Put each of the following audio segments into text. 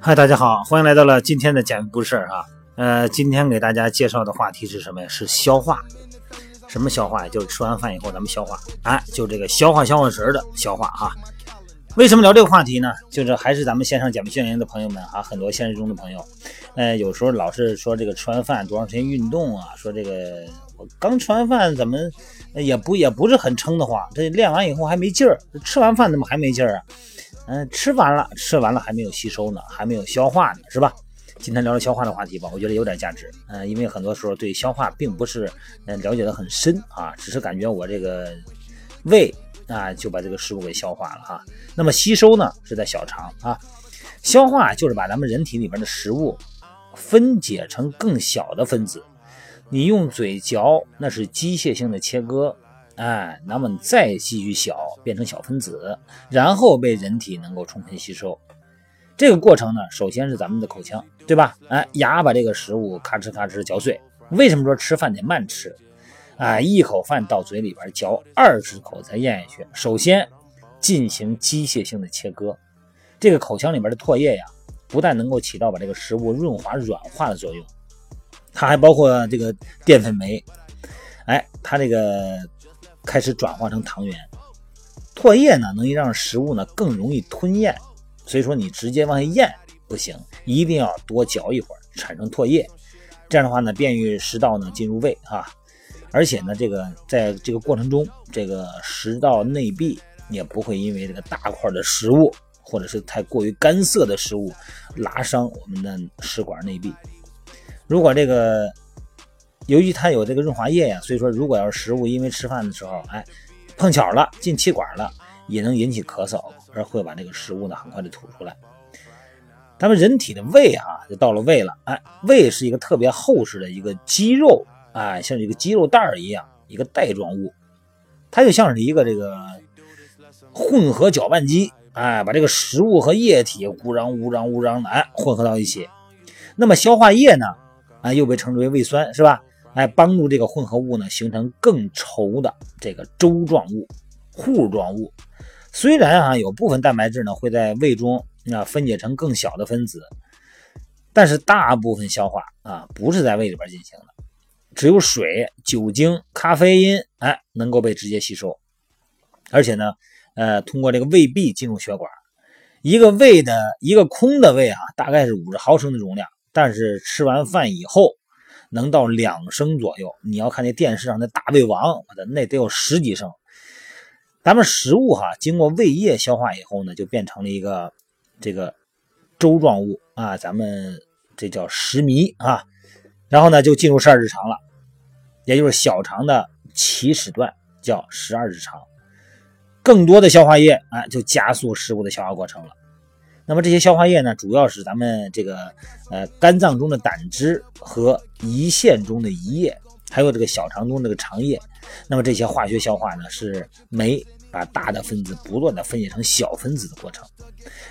嗨，大家好，欢迎来到了今天的减肥不是啊。呃，今天给大家介绍的话题是什么呀？是消化。什么消化呀？就是吃完饭以后咱们消化，哎，就这个消化消化食的消化啊。为什么聊这个话题呢？就是还是咱们线上减肥训练营的朋友们啊，很多现实中的朋友，呃，有时候老是说这个吃完饭多长时间运动啊？说这个我刚吃完饭怎么也不也不是很撑得慌，这练完以后还没劲儿，吃完饭怎么还没劲儿啊？嗯，吃完了，吃完了还没有吸收呢，还没有消化呢，是吧？今天聊聊消化的话题吧，我觉得有点价值。嗯，因为很多时候对消化并不是嗯了解的很深啊，只是感觉我这个胃啊就把这个食物给消化了哈。那么吸收呢是在小肠啊，消化就是把咱们人体里边的食物分解成更小的分子，你用嘴嚼那是机械性的切割。哎，那么再继续小，变成小分子，然后被人体能够充分吸收。这个过程呢，首先是咱们的口腔，对吧？哎，牙把这个食物咔哧咔哧嚼碎。为什么说吃饭得慢吃？哎，一口饭到嘴里边嚼二十口才咽下去。首先进行机械性的切割，这个口腔里边的唾液呀，不但能够起到把这个食物润滑软化的作用，它还包括这个淀粉酶。哎，它这个。开始转化成糖原，唾液呢能让食物呢更容易吞咽，所以说你直接往下咽不行，一定要多嚼一会儿，产生唾液，这样的话呢便于食道呢进入胃啊，而且呢这个在这个过程中，这个食道内壁也不会因为这个大块的食物或者是太过于干涩的食物拉伤我们的食管内壁，如果这个。由于它有这个润滑液呀，所以说如果要是食物因为吃饭的时候，哎，碰巧了进气管了，也能引起咳嗽，而会把这个食物呢很快的吐出来。咱们人体的胃啊，就到了胃了，哎，胃是一个特别厚实的一个肌肉，哎，像一个肌肉袋儿一样，一个袋状物，它就像是一个这个混合搅拌机，哎，把这个食物和液体乌嚷乌嚷乌嚷的，哎，混合到一起。那么消化液呢，啊，又被称之为胃酸，是吧？哎帮助这个混合物呢形成更稠的这个粥状物、糊状物。虽然啊有部分蛋白质呢会在胃中啊分解成更小的分子，但是大部分消化啊不是在胃里边进行的，只有水、酒精、咖啡因哎能够被直接吸收，而且呢呃通过这个胃壁进入血管。一个胃的一个空的胃啊大概是五十毫升的容量，但是吃完饭以后。能到两升左右，你要看那电视上那大胃王，我的那得有十几升。咱们食物哈，经过胃液消化以后呢，就变成了一个这个粥状物啊，咱们这叫食糜啊。然后呢，就进入十二指肠了，也就是小肠的起始段，叫十二指肠。更多的消化液啊，就加速食物的消化过程了。那么这些消化液呢，主要是咱们这个呃肝脏中的胆汁和胰腺中的胰液，还有这个小肠中这个肠液。那么这些化学消化呢，是酶把大的分子不断的分解成小分子的过程，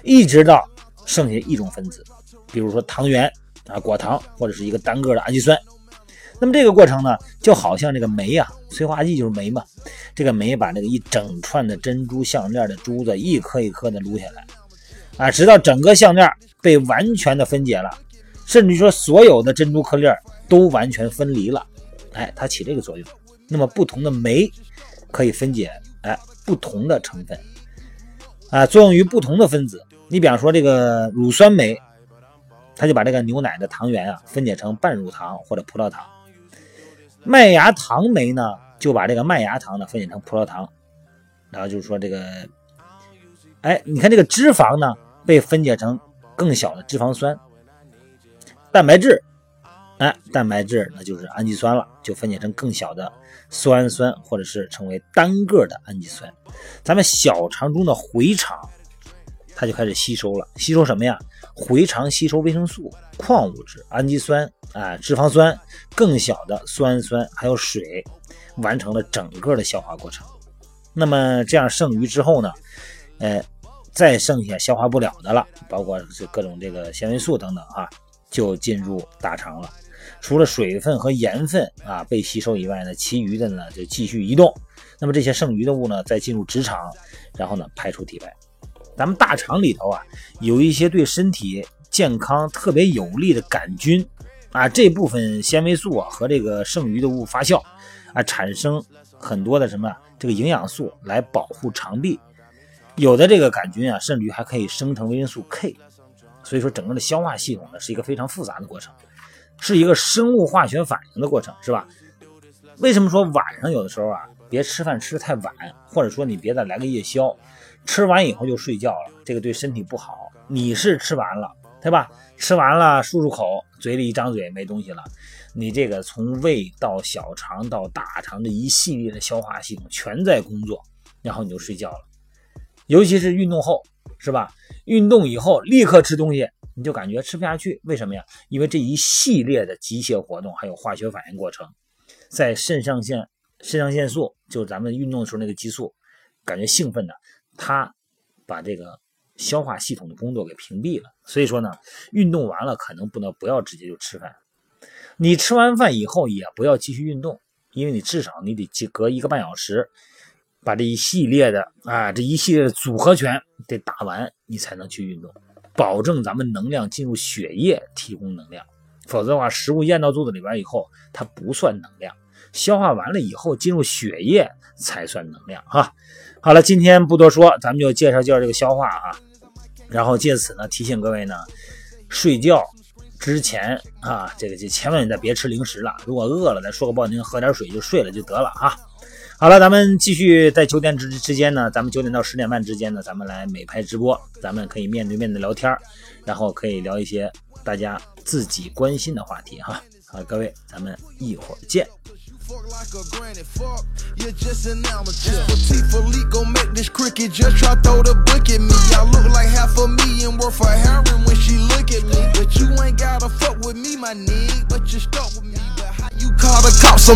一直到剩下一种分子，比如说糖原啊、果糖或者是一个单个的氨基酸。那么这个过程呢，就好像这个酶啊，催化剂就是酶嘛，这个酶把那个一整串的珍珠项链的珠子一颗一颗的撸下来。啊，直到整个项链被完全的分解了，甚至说所有的珍珠颗粒都完全分离了，哎，它起这个作用。那么不同的酶可以分解哎不同的成分，啊，作用于不同的分子。你比方说这个乳酸酶，它就把这个牛奶的糖原啊分解成半乳糖或者葡萄糖。麦芽糖酶呢，就把这个麦芽糖呢分解成葡萄糖，然后就是说这个。哎，你看这个脂肪呢，被分解成更小的脂肪酸，蛋白质，哎，蛋白质那就是氨基酸了，就分解成更小的酸氨酸，或者是成为单个的氨基酸。咱们小肠中的回肠，它就开始吸收了。吸收什么呀？回肠吸收维生素、矿物质、氨基酸啊、脂肪酸、更小的酸氨酸，还有水，完成了整个的消化过程。那么这样剩余之后呢？呃，再剩下消化不了的了，包括这各种这个纤维素等等啊，就进入大肠了。除了水分和盐分啊被吸收以外呢，其余的呢就继续移动。那么这些剩余的物呢，再进入直肠，然后呢排出体外。咱们大肠里头啊，有一些对身体健康特别有利的杆菌啊，这部分纤维素啊和这个剩余的物发酵啊，产生很多的什么这个营养素来保护肠壁。有的这个杆菌啊，甚至于还可以生成维生素 K。所以说，整个的消化系统呢是一个非常复杂的过程，是一个生物化学反应的过程，是吧？为什么说晚上有的时候啊？别吃饭吃的太晚，或者说你别再来个夜宵，吃完以后就睡觉了，这个对身体不好。你是吃完了，对吧？吃完了漱漱口，嘴里一张嘴没东西了，你这个从胃到小肠到大肠的一系列的消化系统全在工作，然后你就睡觉了。尤其是运动后，是吧？运动以后立刻吃东西，你就感觉吃不下去，为什么呀？因为这一系列的机械活动还有化学反应过程，在肾上腺。肾上腺素就是咱们运动的时候那个激素，感觉兴奋的，它把这个消化系统的工作给屏蔽了。所以说呢，运动完了可能不能不要直接就吃饭，你吃完饭以后也不要继续运动，因为你至少你得隔一个半小时，把这一系列的啊这一系列的组合拳得打完，你才能去运动，保证咱们能量进入血液提供能量，否则的话，食物咽到肚子里边以后，它不算能量。消化完了以后，进入血液才算能量哈。好了，今天不多说，咱们就介绍介绍这个消化啊。然后借此呢，提醒各位呢，睡觉之前啊，这个就千万你再别吃零食了。如果饿了，再说个不好听，喝点水就睡了就得了啊。好了，咱们继续在九点之之间呢，咱们九点到十点半之间呢，咱们来美拍直播，咱们可以面对面的聊天然后可以聊一些大家自己关心的话题哈。好，各位，咱们一会儿见。Fuck like a granny, fuck, you're just an amateur. Yeah. Petite Philippe gon' make this cricket just try throw the book at me. I look like half a million worth of heroin when she look at me. But you ain't gotta fuck with me, my nigga, but you stuck with me. But how you call the cops?